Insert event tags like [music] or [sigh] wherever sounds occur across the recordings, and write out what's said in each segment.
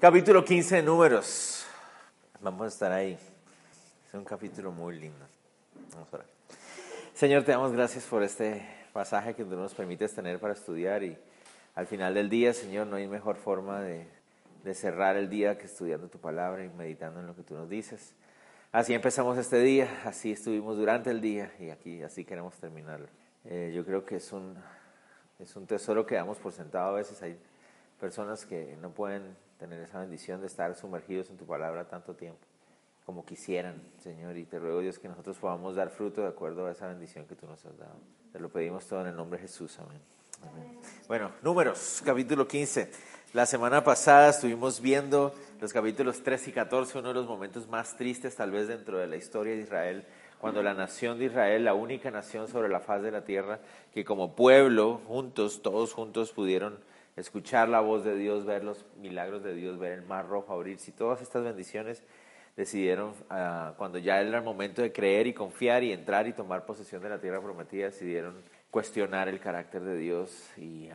Capítulo 15 de Números. Vamos a estar ahí. Es un capítulo muy lindo. Vamos a orar. Señor, te damos gracias por este pasaje que tú nos permites tener para estudiar y al final del día, Señor, no hay mejor forma de, de cerrar el día que estudiando tu palabra y meditando en lo que tú nos dices. Así empezamos este día, así estuvimos durante el día y aquí así queremos terminarlo. Eh, yo creo que es un, es un tesoro que damos por sentado a veces. Hay personas que no pueden tener esa bendición de estar sumergidos en tu palabra tanto tiempo como quisieran, Señor. Y te ruego, Dios, que nosotros podamos dar fruto de acuerdo a esa bendición que tú nos has dado. Te lo pedimos todo en el nombre de Jesús. Amén. Bueno, números, capítulo 15. La semana pasada estuvimos viendo los capítulos 3 y 14, uno de los momentos más tristes tal vez dentro de la historia de Israel, cuando la nación de Israel, la única nación sobre la faz de la tierra, que como pueblo, juntos, todos juntos pudieron escuchar la voz de Dios, ver los milagros de Dios, ver el mar rojo abrirse y todas estas bendiciones decidieron, uh, cuando ya era el momento de creer y confiar y entrar y tomar posesión de la tierra prometida, decidieron cuestionar el carácter de Dios y uh,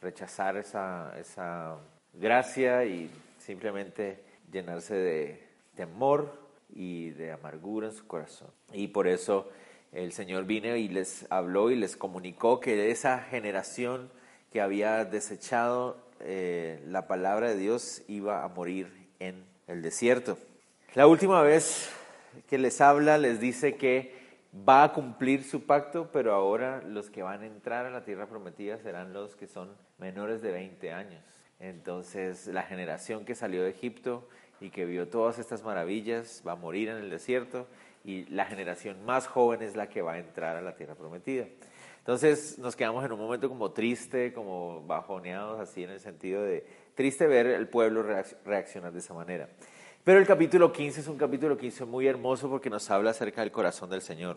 rechazar esa, esa gracia y simplemente llenarse de temor y de amargura en su corazón. Y por eso el Señor vino y les habló y les comunicó que esa generación que había desechado eh, la palabra de Dios iba a morir en el desierto. La última vez que les habla les dice que va a cumplir su pacto, pero ahora los que van a entrar a la tierra prometida serán los que son menores de 20 años. Entonces la generación que salió de Egipto y que vio todas estas maravillas va a morir en el desierto y la generación más joven es la que va a entrar a la tierra prometida. Entonces nos quedamos en un momento como triste, como bajoneados, así en el sentido de triste ver el pueblo reaccionar de esa manera. Pero el capítulo 15 es un capítulo 15 muy hermoso porque nos habla acerca del corazón del Señor.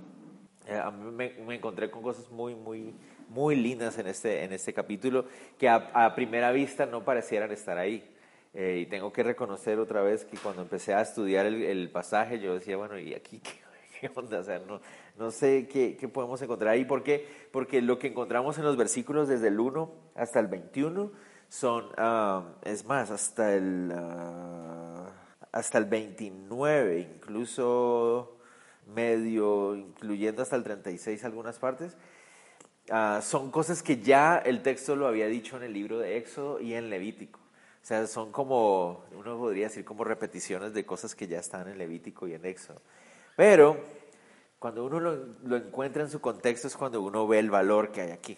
Eh, me, encontré con cosas muy, muy, muy lindas en este, en este capítulo que a, a primera vista no parecieran estar ahí. Eh, y tengo que reconocer otra vez que cuando empecé a estudiar el, el pasaje, yo decía, bueno, ¿y aquí qué, qué onda? O sea, no, no sé qué, qué, podemos encontrar ahí. ¿Por qué? Porque lo que encontramos en los versículos desde el 1 hasta el 21 son, uh, es más, hasta el, uh, hasta el 29, incluso medio, incluyendo hasta el 36 algunas partes. Uh, son cosas que ya el texto lo había dicho en el libro de Éxodo y en Levítico. O sea, son como, uno podría decir como repeticiones de cosas que ya están en Levítico y en Éxodo. Pero cuando uno lo, encuentra en su contexto es cuando uno ve el valor que hay aquí.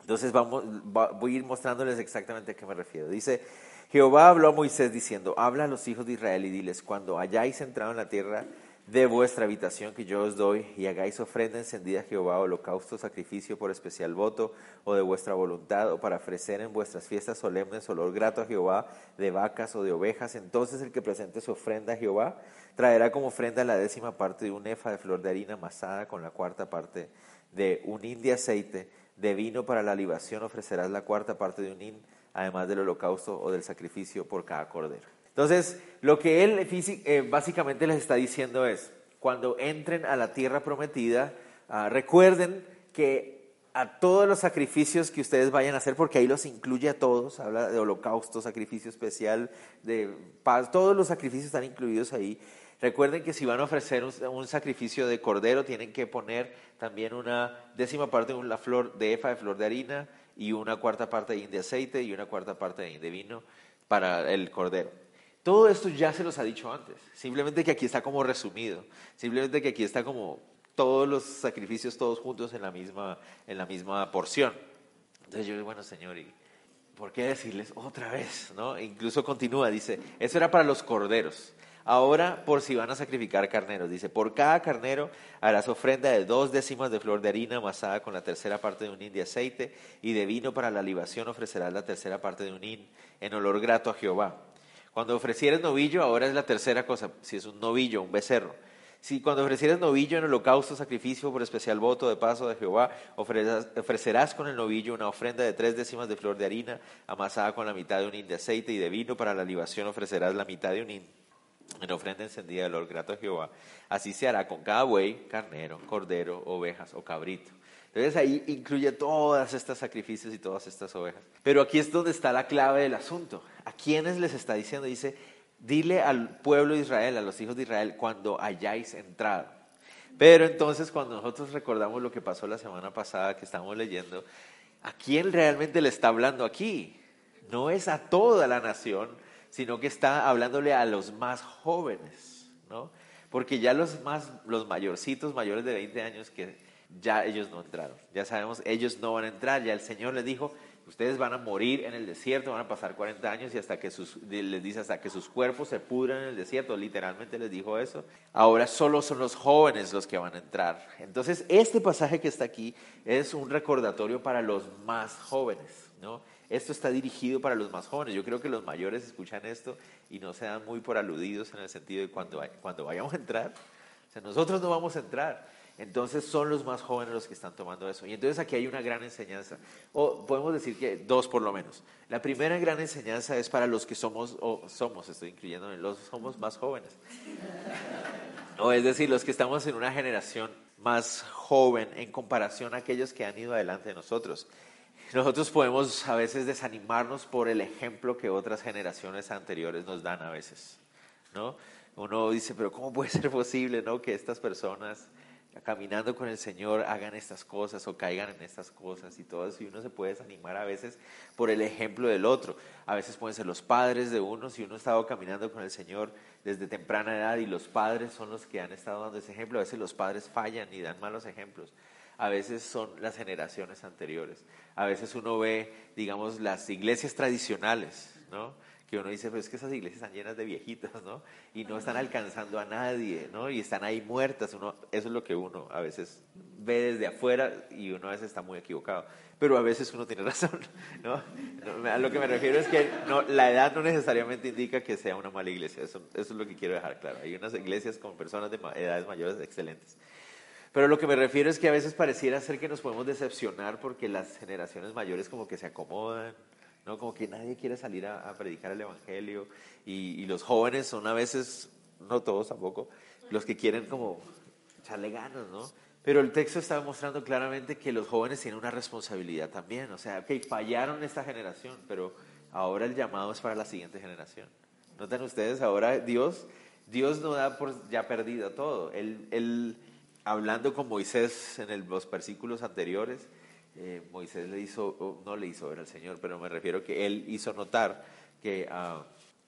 Entonces vamos, va, voy a ir mostrándoles exactamente a qué me refiero. Dice, Jehová habló a Moisés diciendo, habla a los hijos de Israel y diles, cuando hayáis entrado en la tierra de vuestra habitación que yo os doy y hagáis ofrenda encendida a Jehová, holocausto, sacrificio por especial voto o de vuestra voluntad o para ofrecer en vuestras fiestas solemnes olor grato a Jehová de vacas o de ovejas, entonces el que presente su ofrenda a Jehová traerá como ofrenda la décima parte de un efa de flor de harina amasada con la cuarta parte de un hin de aceite, de vino para la libación ofrecerás la cuarta parte de un hin, además del holocausto o del sacrificio por cada cordero. Entonces, lo que él eh, básicamente les está diciendo es, cuando entren a la tierra prometida, uh, recuerden que a todos los sacrificios que ustedes vayan a hacer, porque ahí los incluye a todos, habla de holocausto, sacrificio especial, de paz, todos los sacrificios están incluidos ahí. Recuerden que si van a ofrecer un, un, sacrificio de cordero, tienen que poner también una décima parte de una flor de efa de flor de harina y una cuarta parte de aceite y una cuarta parte de vino para el cordero. Todo esto ya se los ha dicho antes, simplemente que aquí está como resumido, simplemente que aquí está como todos los sacrificios todos juntos en la misma, en la misma porción. Entonces yo digo, bueno, Señor, ¿y por qué decirles otra vez? ¿no? E incluso continúa, dice, eso era para los corderos. Ahora, por si van a sacrificar carneros, dice, por cada carnero harás ofrenda de dos décimas de flor de harina amasada con la tercera parte de un hin de aceite y de vino para la libación ofrecerás la tercera parte de un hin en olor grato a Jehová. Cuando ofrecieres novillo, ahora es la tercera cosa, si es un novillo, un becerro. Si cuando ofrecieres novillo en holocausto, sacrificio por especial voto de paso de Jehová, ofrecerás, con el novillo una ofrenda de tres décimas de flor de harina, amasada con la mitad de un hin de aceite y de vino, para la libación ofrecerás la mitad de un hin en ofrenda encendida de olor grato a Jehová. Así se hará con cada buey, carnero, cordero, ovejas o cabrito. Entonces ahí incluye todas estas sacrificios y todas estas ovejas. Pero aquí es donde está la clave del asunto. ¿A quiénes les está diciendo? Dice, dile al pueblo de Israel, a los hijos de Israel, cuando hayáis entrado. Pero entonces cuando nosotros recordamos lo que pasó la semana pasada que estamos leyendo, ¿a quién realmente le está hablando aquí? No es a toda la nación, sino que está hablándole a los más jóvenes, ¿no? Porque ya los más, los mayorcitos, mayores de 20 años, que ya ellos no entraron. Ya sabemos, ellos no van a entrar. Ya el Señor les dijo, ustedes van a morir en el desierto, van a pasar 40 años y hasta que sus, les dice hasta que sus cuerpos se pudran en el desierto, literalmente les dijo eso. Ahora solo son los jóvenes los que van a entrar. Entonces, este pasaje que está aquí es un recordatorio para los más jóvenes, ¿no? Esto está dirigido para los más jóvenes. Yo creo que los mayores escuchan esto y no se dan muy por aludidos en el sentido de cuando, cuando vayamos a entrar. O sea, nosotros no vamos a entrar. Entonces son los más jóvenes los que están tomando eso. Y entonces aquí hay una gran enseñanza, o podemos decir que dos por lo menos. La primera gran enseñanza es para los que somos, o somos, estoy incluyendo, los somos más jóvenes. O es decir, los que estamos en una generación más joven en comparación a aquellos que han ido adelante de nosotros. Nosotros podemos a veces desanimarnos por el ejemplo que otras generaciones anteriores nos dan a veces, ¿no? Uno dice, pero ¿cómo puede ser posible, no, que estas personas caminando con el Señor hagan estas cosas o caigan en estas cosas y todo eso. Y uno se puede desanimar a veces por el ejemplo del otro. A veces pueden ser los padres de uno, si uno ha estado caminando con el Señor desde temprana edad y los padres son los que han estado dando ese ejemplo. A veces los padres fallan y dan malos ejemplos. A veces son las generaciones anteriores. A veces uno ve, digamos, las iglesias tradicionales, ¿no? Que uno dice, pues es que esas iglesias están llenas de viejitos, ¿no? Y no están alcanzando a nadie, ¿no? Y están ahí muertas. Uno, eso es lo que uno a veces ve desde afuera y uno a veces está muy equivocado. Pero a veces uno tiene [laughs] razón, ¿no? A lo que me refiero es que no, la edad no necesariamente indica que sea una mala iglesia. Eso, eso es lo que quiero dejar claro. Hay unas iglesias con personas de edades mayores excelentes. Pero lo que me refiero es que a veces pareciera ser que nos podemos decepcionar porque las generaciones mayores como que se acomodan, ¿no? Como que nadie quiere salir a, predicar el Evangelio y, los jóvenes son a veces, no todos tampoco, los que quieren como echarle ganas, ¿no? Pero el texto está mostrando claramente que los jóvenes tienen una responsabilidad también, o sea, que fallaron esta generación, pero ahora el llamado es para la siguiente generación. Noten ustedes, ahora Dios, Dios no da por ya perdido todo. Él, él hablando con Moisés en los versículos anteriores, eh, Moisés le hizo, no le hizo ver al Señor, pero me refiero que él hizo notar que, ah,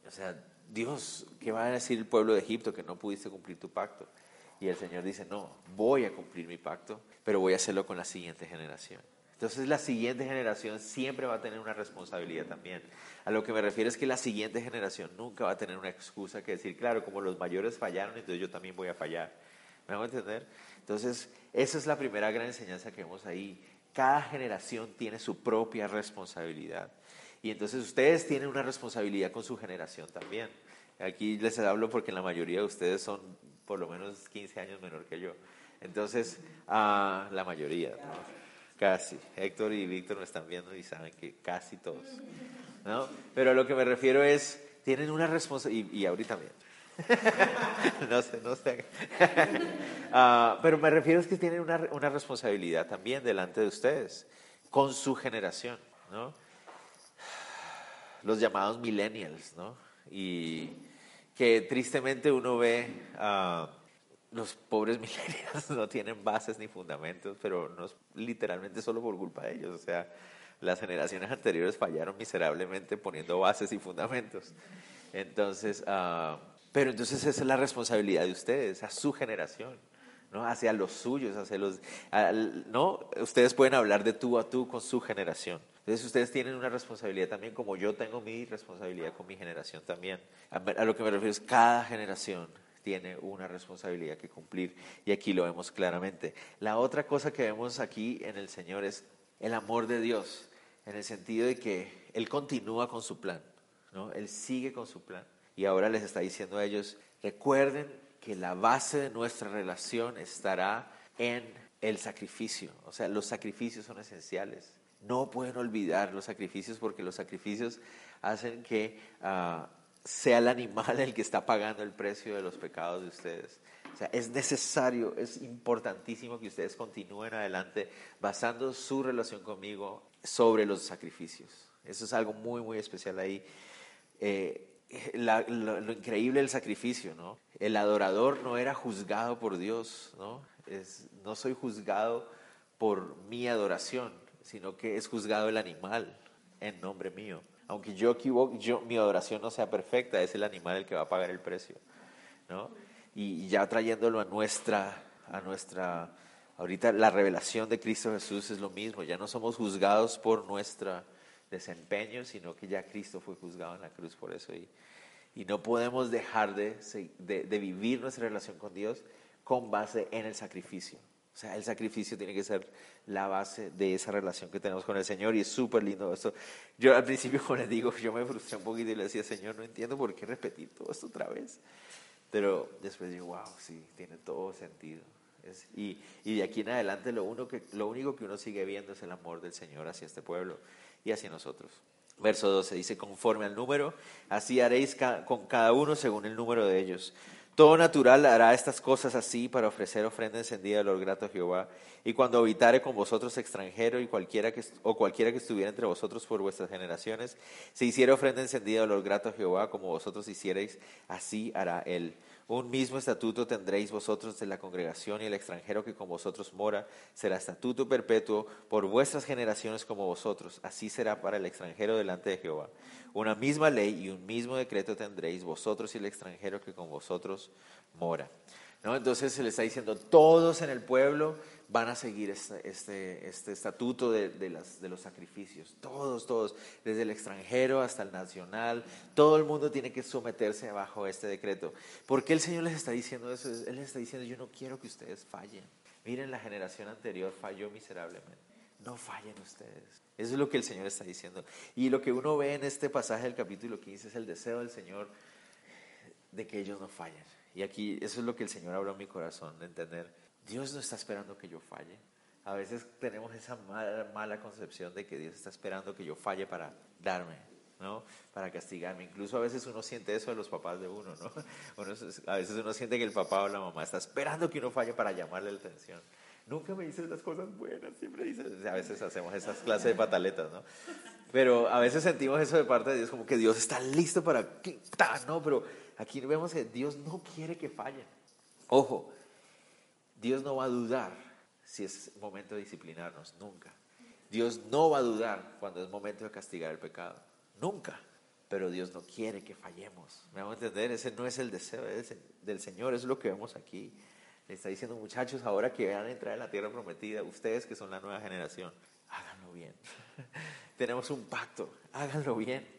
o sea, Dios, ¿qué va a decir el pueblo de Egipto que no pudiste cumplir tu pacto? Y el Señor dice, no, voy a cumplir mi pacto, pero voy a hacerlo con la siguiente generación. Entonces la siguiente generación siempre va a tener una responsabilidad también. A lo que me refiero es que la siguiente generación nunca va a tener una excusa que decir, claro, como los mayores fallaron, entonces yo también voy a fallar. ¿Me hago entender? Entonces, esa es la primera gran enseñanza que vemos ahí. Cada generación tiene su propia responsabilidad. Y entonces ustedes tienen una responsabilidad con su generación también. Aquí les hablo porque la mayoría de ustedes son por lo menos 15 años menor que yo. Entonces, ah, la mayoría, casi. Héctor y Víctor me están viendo y saben que casi todos. ¿no? Pero a lo que me refiero es, tienen una responsabilidad, y, y ahorita también [laughs] no sé, no sé. Ah, pero me refiero es que tienen una, una, responsabilidad también delante de ustedes, con su generación, ¿no? Los llamados millennials, ¿no? Y que tristemente uno ve a los pobres [laughs] millennials no tienen bases ni fundamentos, pero no es literalmente solo por culpa de ellos, o sea, las generaciones anteriores fallaron miserablemente poniendo bases y fundamentos. Entonces, uh, pero entonces esa es la responsabilidad de ustedes, a su generación, ¿no? hacia los suyos, hacia los... ¿no? Ustedes pueden hablar de tú a tú con su generación. Entonces ustedes tienen una responsabilidad también, como yo tengo mi responsabilidad con mi generación también. A, lo que me refiero es cada generación tiene una responsabilidad que cumplir y aquí lo vemos claramente. La otra cosa que vemos aquí en el Señor es el amor de Dios, en el sentido de que Él continúa con su plan, ¿no? Él sigue con su plan. Y ahora les está diciendo a ellos, recuerden que la base de nuestra relación estará en el sacrificio. O sea, los sacrificios son esenciales. No pueden olvidar los sacrificios porque los sacrificios hacen que ah, sea el animal el que está pagando el precio de los pecados de ustedes. O sea, es necesario, es importantísimo que ustedes continúen adelante basando su relación conmigo sobre los sacrificios. Eso es algo muy, muy especial ahí. Eh, lo, increíble del sacrificio, ¿no? El adorador no era juzgado por Dios, ¿no? Es, no soy juzgado por mi adoración, sino que es juzgado el animal en nombre mío. Aunque yo equivoque, mi adoración no sea perfecta, es el animal el que va a pagar el precio, ¿no? Y ya trayéndolo a nuestra, a nuestra, ahorita la revelación de Cristo Jesús es lo mismo, ya no somos juzgados por nuestra desempeño, sino que ya Cristo fue juzgado en la cruz por eso. Y, y no podemos dejar de, de, vivir nuestra relación con Dios con base en el sacrificio. O sea, el sacrificio tiene que ser la base de esa relación que tenemos con el Señor y es súper lindo esto. Yo al principio, [laughs] como les digo, yo me frustré un poquito y le decía, Señor, no entiendo por qué repetir todo esto otra vez. Pero después digo, wow, sí, tiene todo sentido. y, y, de aquí en adelante lo, uno que, lo único que uno sigue viendo es el amor del Señor hacia este pueblo y hacia nosotros. Verso 12 dice, conforme al número, así haréis con cada uno según el número de ellos. Todo natural hará estas cosas así para ofrecer ofrenda encendida al grato a Jehová. Y cuando habitare con vosotros extranjero y cualquiera que, o cualquiera que estuviera entre vosotros por vuestras generaciones, se hiciera ofrenda encendida al grato a Jehová, como vosotros hicierais, así hará él. Un mismo estatuto tendréis vosotros de la congregación y el extranjero que con vosotros mora será estatuto perpetuo por vuestras generaciones como vosotros. Así será para el extranjero delante de Jehová. Una misma ley y un mismo decreto tendréis vosotros y el extranjero que con vosotros mora. ¿No? Entonces se le está diciendo, todos en el pueblo van a seguir este, este, este estatuto de, de, las, de los sacrificios. Todos, todos, desde el extranjero hasta el nacional, todo el mundo tiene que someterse bajo este decreto. ¿Por qué el Señor les está diciendo eso? Él les está diciendo, yo no quiero que ustedes fallen. Miren, la generación anterior falló miserablemente. No fallen ustedes. Eso es lo que el Señor está diciendo. Y lo que uno ve en este pasaje del capítulo 15 es el deseo del Señor de que ellos no fallen. Y aquí eso es lo que el Señor abrió mi corazón, de entender Dios no está esperando que yo falle. A veces tenemos esa mala, concepción de que Dios está esperando que yo falle para darme, ¿no? Para castigarme. Incluso a veces uno siente eso de los papás de uno, ¿no? [laughs] a veces uno siente que el papá o la mamá está esperando que uno falle para llamarle la atención. Nunca me dices las cosas buenas, siempre dices. A veces hacemos esas clases de pataletas, ¿no? Pero a veces sentimos eso de parte de Dios, como que Dios está listo para. ¿no? Pero aquí vemos que Dios no quiere que fallen. Ojo, Dios no va a dudar si es momento de disciplinarnos, nunca. Dios no va a dudar cuando es momento de castigar el pecado, nunca. Pero Dios no quiere que fallemos. ¿Me vamos a entender? Ese no es el deseo del Señor, es lo que vemos aquí. Le está diciendo, muchachos, ahora que van a entrar en la tierra prometida, ustedes que son la nueva generación, háganlo bien. [laughs] Tenemos un pacto, háganlo bien.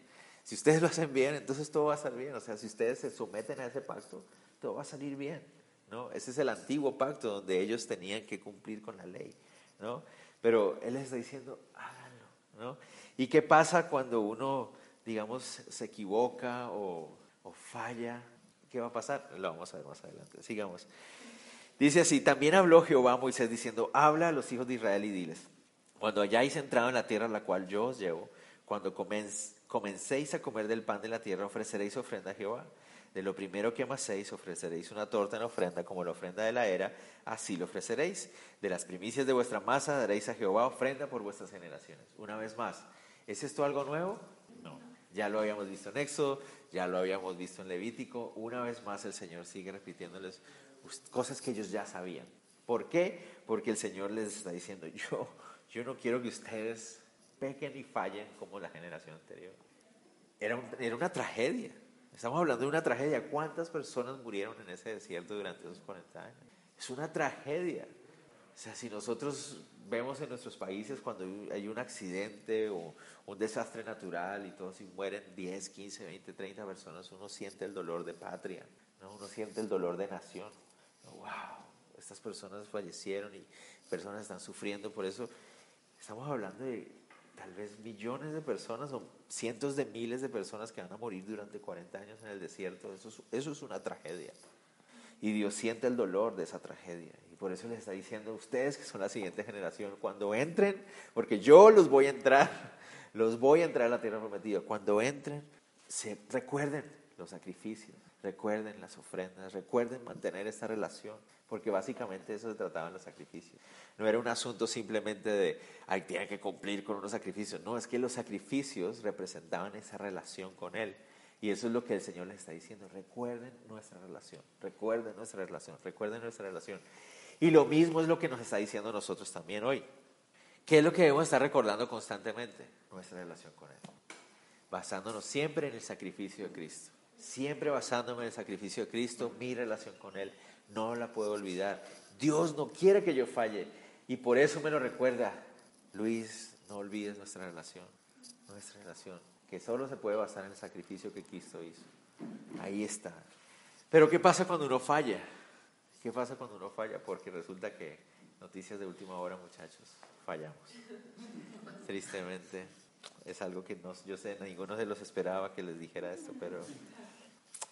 Si ustedes lo hacen bien, entonces todo va a salir bien. O sea, si ustedes se someten a ese pacto, todo va a salir bien. ¿no? Ese es el antiguo pacto donde ellos tenían que cumplir con la ley, ¿no? Pero Él les está diciendo, háganlo, ¿no? ¿Y qué pasa cuando uno, digamos, se equivoca o, falla? ¿Qué va a pasar? Lo vamos a ver más adelante. Sigamos. Dice así, también habló Jehová a Moisés diciendo, habla a los hijos de Israel y diles, cuando hayáis entrado en la tierra a la cual yo os llevo, cuando comencéis a comer del pan de la tierra, ofreceréis ofrenda a Jehová. De lo primero que amaséis ofreceréis una torta en ofrenda como la ofrenda de la era, así lo ofreceréis. De las primicias de vuestra masa daréis a Jehová ofrenda por vuestras generaciones. Una vez más, ¿es esto algo nuevo? No. Ya lo habíamos visto en Éxodo, ya lo habíamos visto en Levítico. Una vez más el Señor sigue repitiéndoles cosas que ellos ya sabían. ¿Por qué? Porque el Señor les está diciendo, [laughs] yo, yo no quiero que ustedes pequen y fallen como la generación anterior. Era, era una tragedia. Estamos hablando de una tragedia. ¿Cuántas personas murieron en ese desierto durante esos 40 años? Es una tragedia. O sea, si nosotros vemos en nuestros países cuando hay un accidente o un desastre natural y todos mueren 10, 15, 20, 30 personas, uno siente el dolor de patria, ¿no? uno siente el dolor de nación. ¡Wow! Estas personas fallecieron y personas están sufriendo. Por eso estamos hablando de tal vez millones de personas o cientos de miles de personas que van a morir durante 40 años en el desierto. Eso es, eso es una tragedia. Y Dios siente el dolor de esa tragedia. Y por eso les está diciendo a ustedes que son la siguiente generación, cuando entren, porque yo los voy a entrar, los voy a entrar a la tierra prometida. Cuando entren, se, recuerden los sacrificios, recuerden las ofrendas, recuerden mantener esta relación, porque básicamente eso se trataba en los sacrificios. No era un asunto simplemente de, ay, tiene que cumplir con unos sacrificios. No, es que los sacrificios representaban esa relación con Él. Y eso es lo que el Señor les está diciendo. Recuerden nuestra relación, recuerden nuestra relación, recuerden nuestra relación. Y lo mismo es lo que nos está diciendo nosotros también hoy. ¿Qué es lo que debemos estar recordando constantemente? Nuestra relación con Él. Basándonos siempre en el sacrificio de Cristo. Siempre basándome en el sacrificio de Cristo, mi relación con Él. No la puedo olvidar. Dios no quiere que yo falle. Y por eso me lo recuerda. Luis, no olvides nuestra relación. Nuestra relación. Que solo se puede basar en el sacrificio que Cristo hizo. Ahí está. Pero ¿qué pasa cuando uno falla? ¿Qué pasa cuando uno falla? Porque resulta que, noticias de última hora muchachos, fallamos. Tristemente, es algo que no, yo sé, ninguno de los esperaba que les dijera esto, pero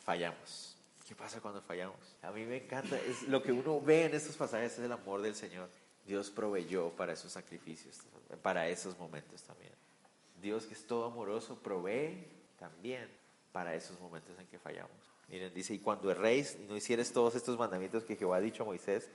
fallamos. ¿Qué pasa cuando fallamos? A mí me encanta, es lo que uno ve en estos pasajes es el amor del Señor. Dios proveyó para esos sacrificios, para esos momentos también. Dios que es todo amoroso provee también para esos momentos en que fallamos. Miren, dice, y cuando erréis y no hicieres todos estos mandamientos que Jehová ha dicho a Moisés,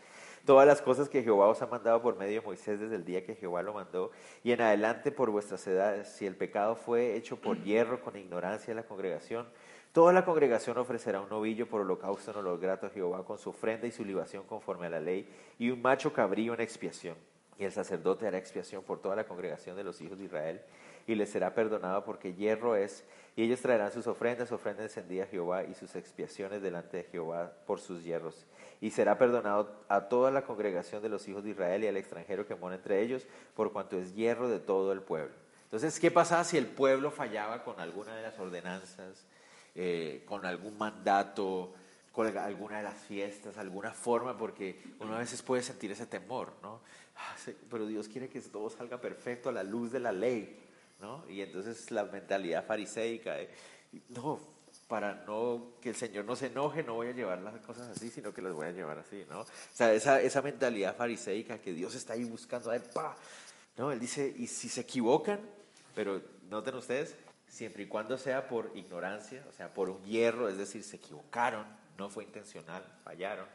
todas las cosas que Jehová os ha mandado por medio de Moisés desde el día que Jehová lo mandó, y en adelante por vuestras edades, si el pecado fue hecho por hierro con ignorancia de la congregación, toda la congregación ofrecerá un novillo por holocausto en olor grato a Jehová con su ofrenda y su libación conforme a la ley, y un macho cabrío en expiación. Y el sacerdote hará expiación por toda la congregación de los hijos de Israel, y les será perdonado porque hierro es, y ellos traerán sus ofrendas, ofrendas encendidas a Jehová y sus expiaciones delante de Jehová por sus hierros. Y será perdonado a toda la congregación de los hijos de Israel y al extranjero que mora entre ellos, por cuanto es hierro de todo el pueblo. Entonces, ¿qué pasaba si el pueblo fallaba con alguna de las ordenanzas, eh, con algún mandato, con alguna de las fiestas, alguna forma? Porque uno a veces puede sentir ese temor, ¿no? Ah, pero Dios quiere que todo salga perfecto a la luz de la ley. Y entonces la mentalidad fariseica, no, para no que el Señor no se enoje, no voy a llevar las cosas así, sino que las voy a llevar así, ¿no? O sea, esa, esa mentalidad fariseica que Dios está ahí buscando, ¡pa! ¿no? Él dice, y si se equivocan, pero noten ustedes, siempre y cuando sea por ignorancia, o sea, por un hierro, es decir, se equivocaron, no fue intencional, fallaron,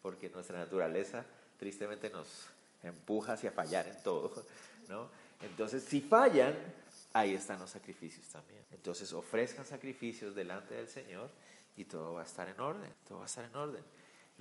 porque nuestra naturaleza tristemente nos empuja hacia fallar en todo, ¿no? Entonces, si fallan, ahí están los sacrificios también. Entonces ofrezcan sacrificios delante del Señor y todo va a estar en orden, todo va a estar en orden.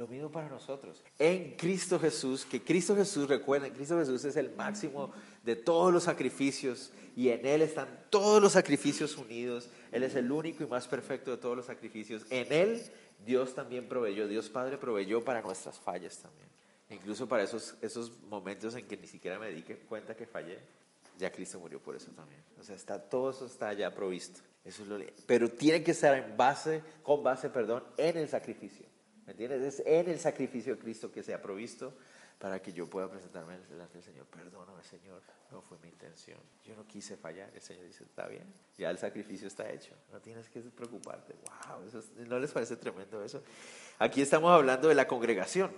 Lo mismo para nosotros. En Cristo Jesús, que Cristo Jesús, recuerden, Cristo Jesús es el máximo de todos los sacrificios y en Él están todos los sacrificios unidos. Él es el único y más perfecto de todos los sacrificios. En Él Dios también proveyó, Dios Padre proveyó para nuestras fallas también. Incluso para esos, esos momentos en que ni siquiera me di cuenta que fallé ya Cristo murió por eso también. O sea, está, todo eso está ya provisto. Eso es lo, pero tiene que estar en base, con base, perdón, en el sacrificio. ¿Me entiendes? Es en el sacrificio de Cristo que se ha provisto para que yo pueda presentarme delante del Señor. Perdóname, Señor, no fue mi intención. Yo no quise fallar. El Señor dice, está bien, ya el sacrificio está hecho. No tienes que preocuparte. Wow, ¿no les parece tremendo eso? Aquí estamos hablando de la congregación.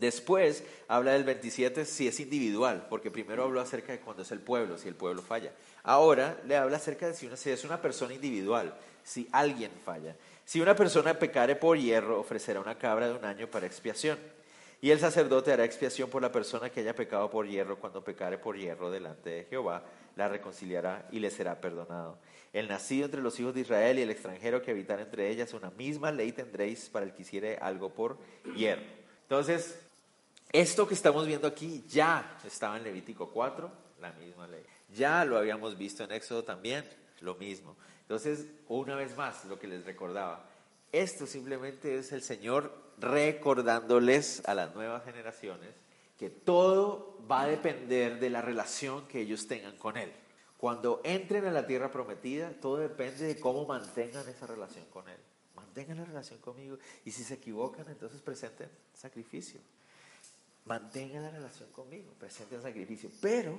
Después habla del 27 si es individual, porque primero habló acerca de cuando es el pueblo, si el pueblo falla. Ahora le habla acerca de si, una, si es una persona individual, si alguien falla. Si una persona pecare por hierro, ofrecerá una cabra de un año para expiación. Y el sacerdote hará expiación por la persona que haya pecado por hierro cuando pecare por hierro delante de Jehová, la reconciliará y le será perdonado. El nacido entre los hijos de Israel y el extranjero que habitar entre ellas, una misma ley tendréis para el que hiciere algo por hierro. Entonces, esto que estamos viendo aquí ya estaba en Levítico 4, la misma ley. Ya lo habíamos visto en Éxodo también, lo mismo. Entonces, una vez más, lo que les recordaba, esto simplemente es el Señor recordándoles a las nuevas generaciones que todo va a depender de la relación que ellos tengan con Él. Cuando entren a la tierra prometida, todo depende de cómo mantengan esa relación con Él. Mantengan la relación conmigo y si se equivocan, entonces presenten sacrificio mantenga la relación conmigo, presente el sacrificio. Pero,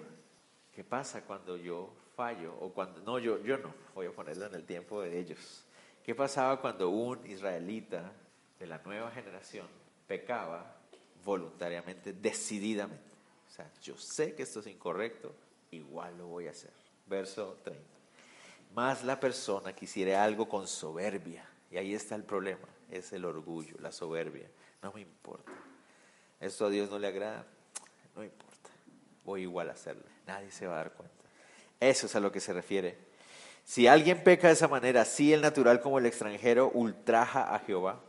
¿qué pasa cuando yo fallo? O cuando, no, yo, yo no, voy a ponerlo en el tiempo de ellos. ¿Qué pasaba cuando un israelita de la nueva generación pecaba voluntariamente, decididamente? O sea, yo sé que esto es incorrecto, igual lo voy a hacer. Verso 30. Más la persona que hiciera algo con soberbia Y ahí está el problema, es el orgullo, la soberbia. No me importa. Esto a Dios no le agrada, no importa. Voy igual a hacerlo. Nadie se va a dar cuenta. Eso es a lo que se refiere. Si alguien peca de esa manera, así el natural como el extranjero ultraja a Jehová,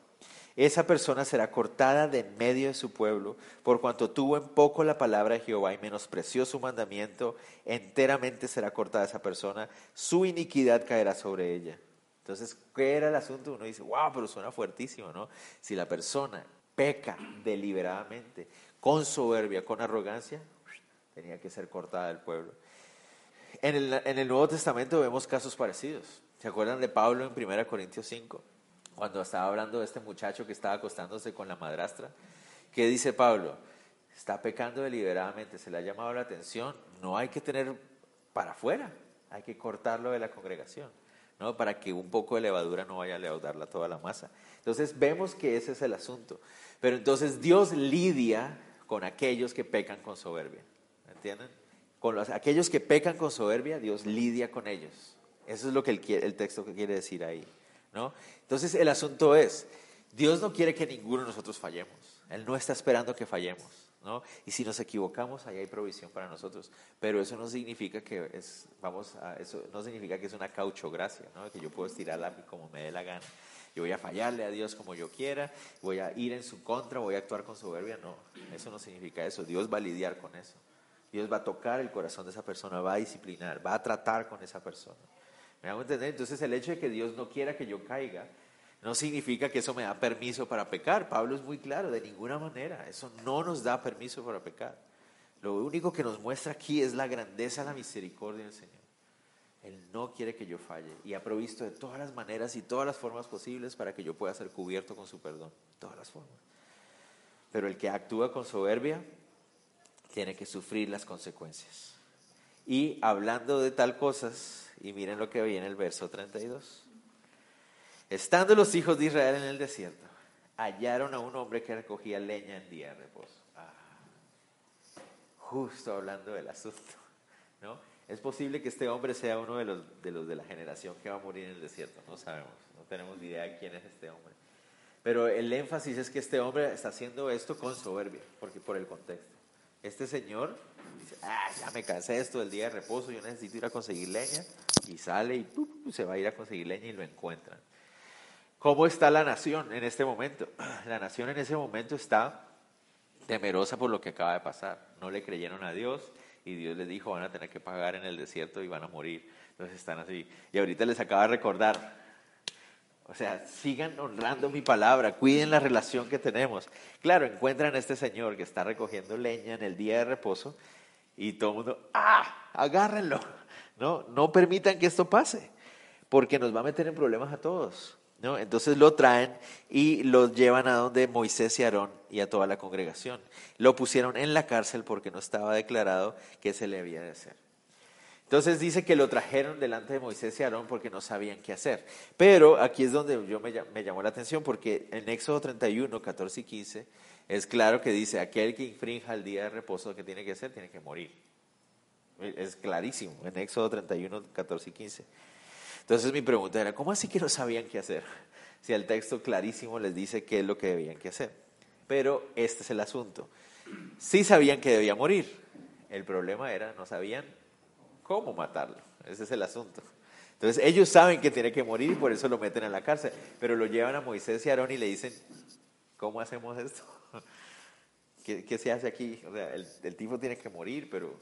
esa persona será cortada de en medio de su pueblo, por cuanto tuvo en poco la palabra de Jehová y menospreció su mandamiento, enteramente será cortada esa persona, su iniquidad caerá sobre ella. Entonces, ¿qué era el asunto? Uno dice, wow, pero suena fuertísimo, ¿no? Si la persona peca deliberadamente, con soberbia, con arrogancia, tenía que ser cortada del pueblo. En el, Nuevo Testamento vemos casos parecidos. ¿Se acuerdan de Pablo en 1 Corintios 5? cuando estaba hablando de este muchacho que estaba acostándose con la madrastra, ¿qué dice Pablo? Está pecando deliberadamente, se le ha llamado la atención, no hay que tener para afuera, hay que cortarlo de la congregación, ¿no? Para que un poco de levadura no vaya a leudarla toda la masa. Entonces vemos que ese es el asunto. Pero entonces Dios lidia con aquellos que pecan con soberbia, ¿entienden? Con los, aquellos que pecan con soberbia, Dios lidia con ellos. Eso es lo que el, texto quiere decir ahí. Entonces el asunto es, Dios no quiere que ninguno de nosotros fallemos. Él no está esperando que fallemos. ¿no? Y si nos equivocamos, ahí hay provisión para nosotros. Pero eso no significa que es, vamos a, eso no significa que es una cauchogracia, ¿no? que yo puedo estirarla como me dé la gana. Yo voy a fallarle a Dios como yo quiera, voy a ir en su contra, voy a actuar con soberbia. No, eso no significa eso. Dios va a lidiar con eso. Dios va a tocar el corazón de esa persona, va a disciplinar, va a tratar con esa persona. ¿Me hago entender? Entonces el hecho de que Dios no quiera que yo caiga no significa que eso me da permiso para pecar. Pablo es muy claro, de ninguna manera. Eso no nos da permiso para pecar. Lo único que nos muestra aquí es la grandeza, la misericordia del Señor. Él no quiere que yo falle y ha provisto de todas las maneras y todas las formas posibles para que yo pueda ser cubierto con su perdón. Todas las formas. Pero el que actúa con soberbia tiene que sufrir las consecuencias. Y hablando de tal cosas, y miren lo que viene el verso 32. Estando los hijos de Israel en el desierto, hallaron a un hombre que recogía leña en día de reposo. Ah, justo hablando del asunto, ¿no? Es posible que este hombre sea uno de los, de la generación que va a morir en el desierto, no sabemos, no tenemos ni idea de quién es este hombre. Pero el énfasis es que este hombre está haciendo esto con soberbia, porque por el contexto. Este señor dice, ah, ya me cansé de esto del día de reposo, yo necesito ir a conseguir leña, y sale y se va a ir a conseguir leña y lo encuentran. ¿Cómo está la nación en este momento? [clears throat] La nación en ese momento está temerosa por lo que acaba de pasar. No le creyeron a Dios y Dios les dijo van a tener que pagar en el desierto y van a morir. Entonces están así. Y ahorita les acaba de recordar. O sea, sigan honrando mi palabra, cuiden la relación que tenemos. Claro, encuentran a este señor que está recogiendo leña en el día de reposo y todo el mundo, ¡ah! Agárrenlo. No, no permitan que esto pase, porque nos va a meter en problemas a todos. ¿no? Entonces lo traen y lo llevan a donde Moisés y Aarón y a toda la congregación. Lo pusieron en la cárcel porque no estaba declarado que se le había de hacer. Entonces dice que lo trajeron delante de Moisés y Aarón porque no sabían qué hacer. Pero aquí es donde yo me, llamó la atención porque en Éxodo 31, 14 y 15 es claro que dice, aquel que infrinja el día de reposo que tiene que hacer, tiene que morir. Es clarísimo, en Éxodo 31, 14 y 15. Entonces mi pregunta era, ¿cómo así que no sabían qué hacer? [laughs] Si el texto clarísimo les dice qué es lo que debían que hacer. Pero este es el asunto. Sí sabían que debía morir. El problema era, no sabían cómo matarlo. Ese es el asunto. Entonces ellos saben que tiene que morir y por eso lo meten en la cárcel. Pero lo llevan a Moisés y a Aarón y le dicen, ¿cómo hacemos esto? [laughs] ¿Qué, se hace aquí? O sea, el, el tipo tiene que morir, pero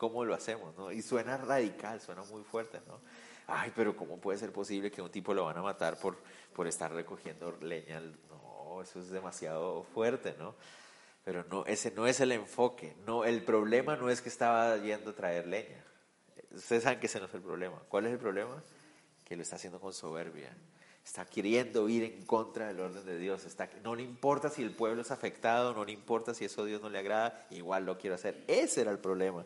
¿Cómo lo hacemos? ¿no? Y suena radical, suena muy fuerte, ¿no? Ay, pero ¿cómo puede ser posible que un tipo lo van a matar por, por estar recogiendo leña? No, eso es demasiado fuerte, ¿no? Pero no, ese no es el enfoque. No, el problema no es que estaba yendo a traer leña. Ustedes saben que ese no es el problema. ¿Cuál es el problema? Que lo está haciendo con soberbia. Está queriendo ir en contra del orden de Dios. Está, no le importa si el pueblo es afectado, no le importa si eso a Dios no le agrada, igual lo quiero hacer. Ese era el problema.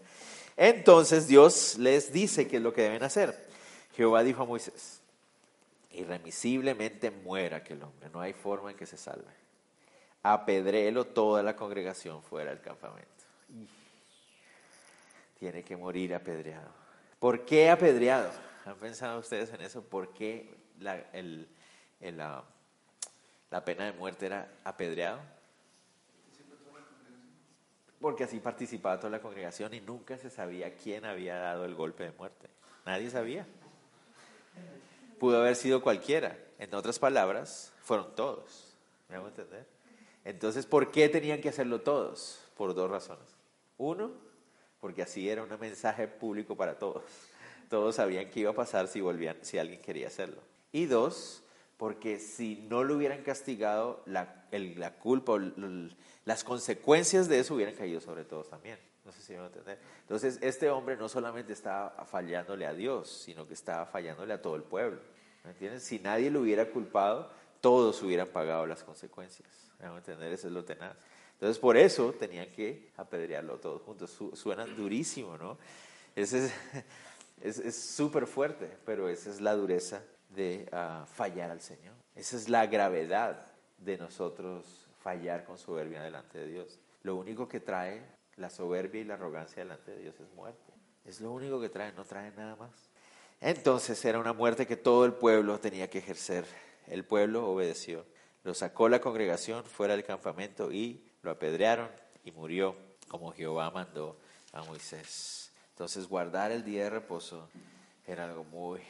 Entonces Dios les dice qué es lo que deben hacer. Jehová dijo a Moisés, irremisiblemente muera aquel hombre, no hay forma en que se salve. Apedréelo toda la congregación fuera del campamento. Tiene que morir apedreado. ¿Por qué apedreado? ¿Han pensado ustedes en eso? ¿Por qué la, la pena de muerte era apedreado. Porque así participaba toda la congregación y nunca se sabía quién había dado el golpe de muerte. Nadie sabía. Pudo haber sido cualquiera. En otras palabras, fueron todos. ¿Me hago entender? Entonces, ¿por qué tenían que hacerlo todos? Por dos razones. Uno, porque así era un mensaje público para todos. Todos sabían qué iba a pasar si volvían, si alguien quería hacerlo. Y dos, porque si no lo hubieran castigado, la, la culpa, las consecuencias de eso hubieran caído sobre todos también. No sé si me van a entender. Entonces, este hombre no solamente estaba fallándole a Dios, sino que estaba fallándole a todo el pueblo. ¿Me entienden? Si nadie lo hubiera culpado, todos hubieran pagado las consecuencias. ¿Me van a entender? Eso es lo tenaz. Entonces, por eso tenían que apedrearlo todos juntos. suena durísimo, ¿no? Ese [laughs] es súper fuerte, pero esa es la dureza de ah, fallar al Señor. Esa es la gravedad de nosotros fallar con soberbia delante de Dios. Lo único que trae la soberbia y la arrogancia delante de Dios es muerte. Es lo único que trae, no trae nada más. Entonces era una muerte que todo el pueblo tenía que ejercer. El pueblo obedeció. Lo sacó la congregación fuera del campamento y lo apedrearon y murió como Jehová mandó a Moisés. Entonces guardar el día de reposo era algo muy,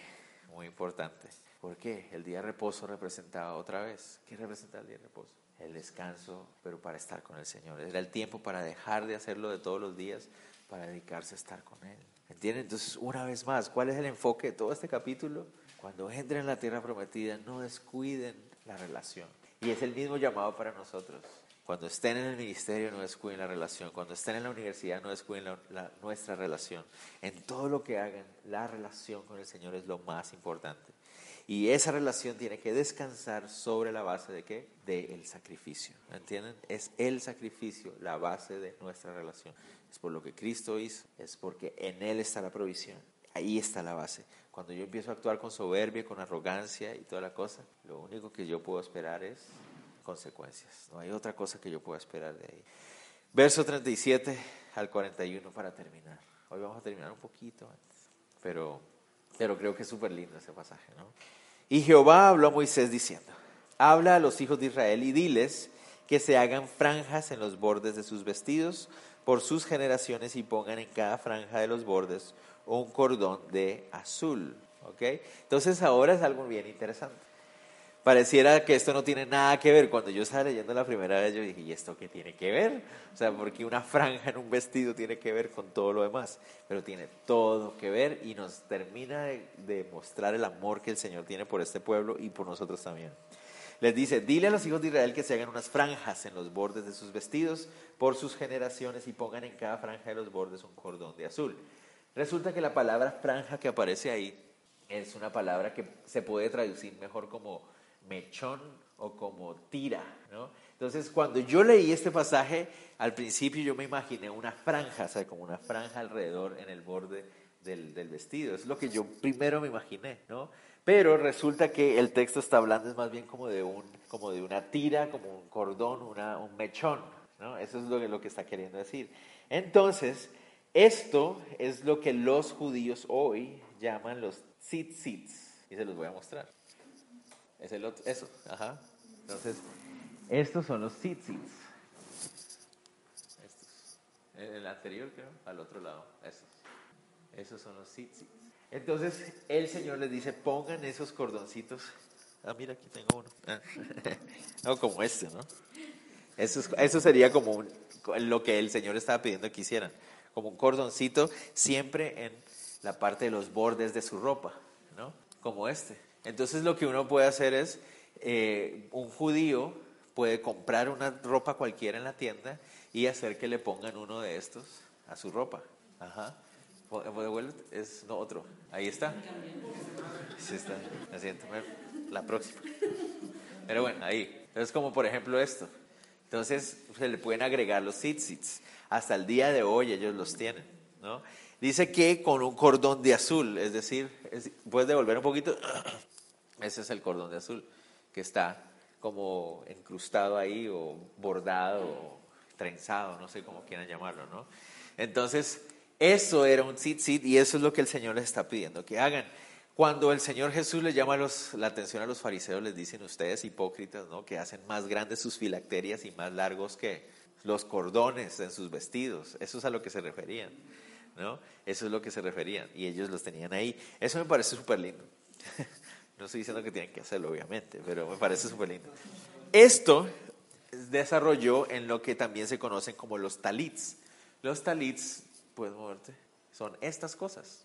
muy importante. ¿Por qué? El día de reposo representaba otra vez. ¿Qué representa el día de reposo? El descanso, pero para estar con el Señor. Era el tiempo para dejar de hacerlo de todos los días, para dedicarse a estar con Él. ¿Entienden? Entonces, una vez más, ¿cuál es el enfoque de todo este capítulo? Cuando entren en la tierra prometida, no descuiden la relación. Y es el mismo llamado para nosotros. Cuando estén en el ministerio, no descuiden la relación. Cuando estén en la universidad, no descuiden nuestra relación. En todo lo que hagan, la relación con el Señor es lo más importante. Y esa relación tiene que descansar sobre la base de qué? De el sacrificio. ¿Entienden? Es el sacrificio la base de nuestra relación. Es por lo que Cristo hizo, es porque en Él está la provisión. Ahí está la base. Cuando yo empiezo a actuar con soberbia, con arrogancia y toda la cosa, lo único que yo puedo esperar es consecuencias. No hay otra cosa que yo pueda esperar de ahí. Verso 37 al 41 para terminar. Hoy vamos a terminar un poquito antes, pero, pero creo que es súper lindo ese pasaje. ¿no? Y Jehová habló a Moisés diciendo, habla a los hijos de Israel y diles que se hagan franjas en los bordes de sus vestidos por sus generaciones y pongan en cada franja de los bordes un cordón de azul. ¿ok? Entonces ahora es algo bien interesante pareciera que esto no tiene nada que ver. Cuando yo estaba leyendo la primera vez, yo dije, ¿y esto qué tiene que ver? O sea, porque una franja en un vestido tiene que ver con todo lo demás, pero tiene todo que ver y nos termina de, mostrar el amor que el Señor tiene por este pueblo y por nosotros también. Les dice, dile a los hijos de Israel que se hagan unas franjas en los bordes de sus vestidos por sus generaciones y pongan en cada franja de los bordes un cordón de azul. Resulta que la palabra franja que aparece ahí es una palabra que se puede traducir mejor como mechón o como tira, ¿no? Entonces, cuando yo leí este pasaje, al principio yo me imaginé una franja, o sea, como una franja alrededor en el borde del, vestido. Es lo que yo primero me imaginé, ¿no? Pero resulta que el texto está hablando es más bien como de, un, como de una tira, como un cordón, una, un mechón, ¿no? Eso es lo que, lo que está queriendo decir. Entonces, esto es lo que los judíos hoy llaman los tzitzits, y se los voy a mostrar. Es el otro, eso, ajá. Entonces, estos son los tzitzits. Estos. El anterior, creo, al otro lado. Estos. Esos son los tzitzits. Entonces, el Señor les dice, pongan esos cordoncitos. Ah, mira, aquí tengo uno. Ah. [laughs] no, como este, ¿no? Eso, eso sería como lo que el Señor estaba pidiendo que hicieran. Como un cordoncito siempre en la parte de los bordes de su ropa, ¿no? Como este. Entonces lo que uno puede hacer es, eh, un judío puede comprar una ropa cualquiera en la tienda y hacer que le pongan uno de estos a su ropa. Ajá. Es no, otro. Ahí está. Sí está. Me siento. La próxima. Pero bueno, ahí. Entonces como por ejemplo esto. Entonces se le pueden agregar los tzitzits. Hasta el día de hoy ellos los tienen. ¿no? Dice que con un cordón de azul, es decir, puedes devolver un poquito. Ese es el cordón de azul que está como incrustado ahí o bordado o trenzado, no sé cómo quieran llamarlo, ¿no? Entonces, eso era un tzitzit y eso es lo que el Señor les está pidiendo que hagan. Cuando el Señor Jesús le llama la atención a los fariseos, les dicen ustedes hipócritas, ¿no? Que hacen más grandes sus filacterias y más largos que los cordones en sus vestidos. Eso es a lo que se referían, ¿no? Eso es lo que se referían. Y ellos los tenían ahí. Eso me parece súper lindo. [laughs] No estoy diciendo que tienen que hacerlo, obviamente, pero me parece súper lindo. Esto desarrolló en lo que también se conocen como los talits. Los talits, puedes moverte, son estas cosas.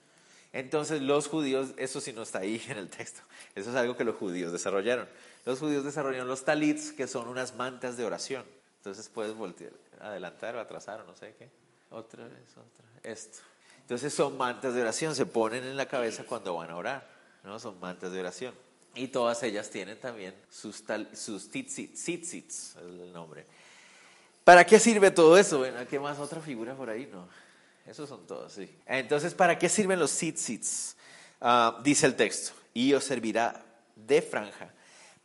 Entonces los judíos, eso sí no está ahí en el texto, eso es algo que los judíos desarrollaron. Los judíos desarrollaron los talits, que son unas mantas de oración. Entonces puedes voltear, adelantar o atrasar o no sé qué. Otra vez, otra, esto. Entonces son mantas de oración, se ponen en la cabeza cuando van a orar, ¿no? Son mantas de oración. Y todas ellas tienen también sus, tal, sus el nombre. ¿Para qué sirve todo eso? Bueno, ¿qué más otra figura por ahí? No. Esos son todos, sí. Entonces, ¿para qué sirven los tzitzits? Uh, dice el texto, y os servirá de franja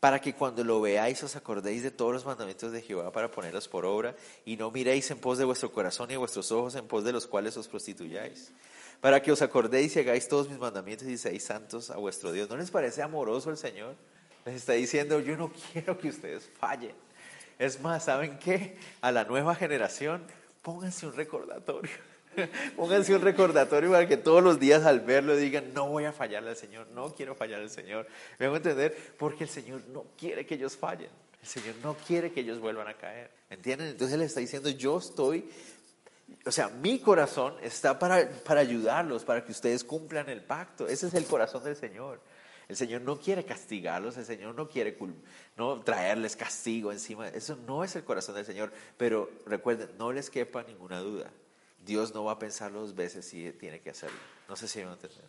para que cuando lo veáis os acordéis de todos los mandamientos de Jehová para ponerlos por obra y no miréis en pos de vuestro corazón y vuestros ojos en pos de los cuales os prostituyáis. Para que os acordéis y hagáis todos mis mandamientos y seáis santos a vuestro Dios. ¿No les parece amoroso el Señor? Les está diciendo, yo no [laughs] quiero que ustedes fallen. Es más, ¿saben qué? A la nueva generación, pónganse un recordatorio [laughs] Pónganse un recordatorio para que todos los días al verlo digan, no voy a fallarle al Señor, no quiero fallar al Señor. Me a entender, porque el Señor no quiere que ellos fallen. El Señor no quiere que ellos vuelvan a caer. ¿Entienden? Entonces Él está diciendo, yo estoy, o sea, mi corazón está para, para ayudarlos, para que ustedes cumplan el pacto. Ese es el corazón del Señor. El Señor no quiere castigarlos, el Señor no quiere no traerles castigo encima. Eso no es el corazón del Señor. Pero recuerden, no les quepa ninguna duda. Dios no va a pensar dos veces si tiene que hacerlo. No sé si me van a entender.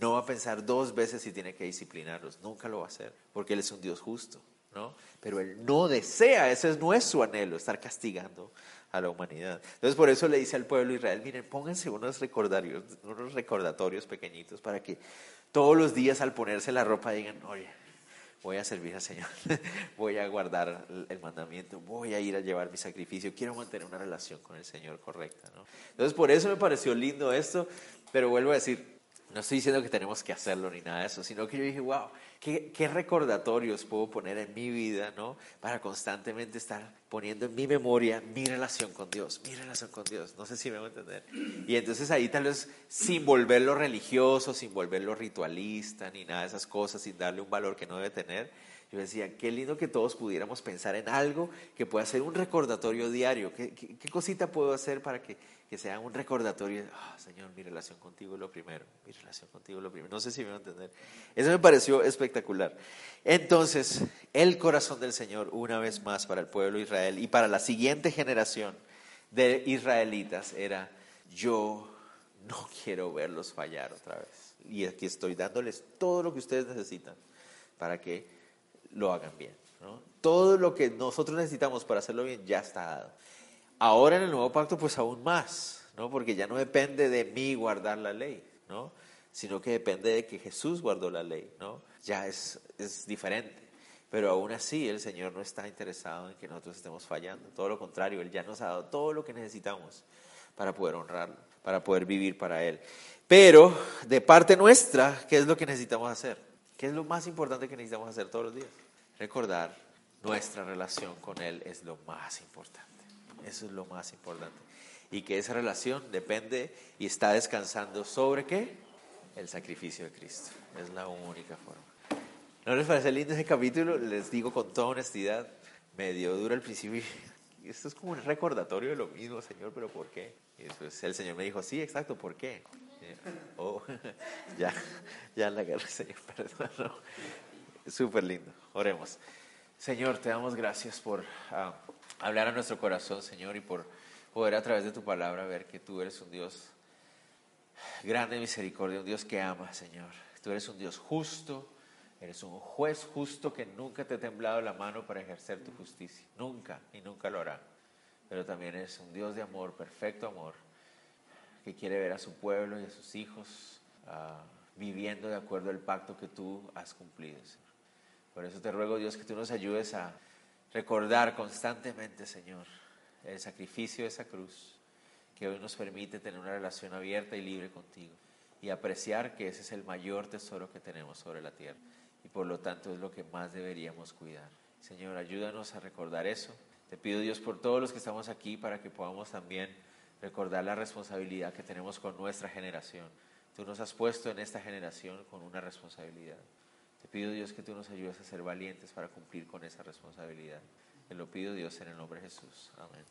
No va a pensar dos veces si tiene que disciplinarlos. Nunca lo va a hacer, porque Él es un Dios justo. ¿no? Pero Él no desea, ese es nuestro anhelo, estar castigando a la humanidad. Entonces por eso le dice al pueblo de Israel, miren, pónganse unos recordatorios, unos recordatorios pequeñitos para que todos los días al ponerse la ropa digan, oye, voy a servir al Señor, [laughs] voy a guardar el mandamiento, voy a ir a llevar mi sacrificio, quiero mantener una relación con el Señor correcta. ¿no? Entonces, por eso me pareció lindo esto, pero vuelvo a decir, no estoy diciendo que tenemos que hacerlo ni nada de eso, sino que yo dije, wow, ¿qué, qué, recordatorios puedo poner en mi vida, ¿no? Para constantemente estar poniendo en mi memoria mi relación con Dios, mi relación con Dios. No sé si me voy a entender. Y entonces ahí tal vez sin volverlo religioso, sin volverlo ritualista, ni nada de esas cosas, sin darle un valor que no debe tener, yo decía, qué lindo que todos pudiéramos pensar en algo que pueda ser un recordatorio diario. ¿Qué, qué, cosita puedo hacer para que, que sea un recordatorio? Ah, Señor, mi relación contigo es lo primero. Mi relación contigo es lo primero. No sé si me van a entender. Eso me pareció espectacular. Entonces, el corazón del Señor, una vez más, para el pueblo de Israel y para la siguiente generación de israelitas era, yo no quiero verlos fallar otra vez. Y aquí estoy dándoles todo lo que ustedes necesitan para que lo hagan bien. Todo lo que nosotros necesitamos para hacerlo bien ya está dado. Ahora en el nuevo pacto, pues aún más, ¿no? porque ya no depende de mí guardar la ley, ¿no? sino que depende de que Jesús guardó la ley. ¿no? Ya es, es diferente. Pero aún así el Señor no está interesado en que nosotros estemos fallando. Todo lo contrario, Él ya nos ha dado todo lo que necesitamos para poder honrarlo, para poder vivir para Él. Pero de parte nuestra, ¿qué es lo que necesitamos hacer? ¿Qué es lo más importante que necesitamos hacer todos los días? Recordar nuestra relación con Él es lo más importante. Eso es lo más importante. Y que esa relación depende y está descansando sobre qué? El sacrificio de Cristo. Es la única forma. ¿No les parece lindo ese capítulo? Les digo con toda honestidad, medio duro al principio. [laughs] Esto es como un recordatorio de lo mismo, Señor, pero ¿por qué? Y después el Señor me dijo, sí, exacto, ¿por qué? Oh, [laughs] ya, ya la agarré, Señor, [laughs] perdón. Súper lindo. Oremos. Señor, te damos gracias por ah, hablar a nuestro corazón, Señor, y por poder a través de tu palabra ver que tú eres un Dios grande misericordia, un Dios que ama, Señor. Tú eres un Dios justo, eres un juez justo que nunca te ha temblado la mano para ejercer tu justicia. Nunca y nunca lo hará. Pero también eres un Dios de amor, perfecto amor, que quiere ver a su pueblo y a sus hijos ah, viviendo de acuerdo al pacto que tú has cumplido. Por eso te ruego, Dios, que tú nos ayudes a recordar constantemente, Señor, el sacrificio de esa cruz que hoy nos permite tener una relación abierta y libre contigo. y apreciar que ese es el mayor tesoro que tenemos sobre la tierra y por lo tanto es lo que más deberíamos cuidar. Señor, ayúdanos a recordar eso. Te pido Dios por todos los que estamos aquí para que podamos también recordar la responsabilidad que tenemos con nuestra generación. Tú nos has puesto en esta generación con una responsabilidad. Te pido Dios que tú nos ayudes a ser valientes para cumplir con esa responsabilidad. Te lo pido Dios en el nombre de Jesús. Amén.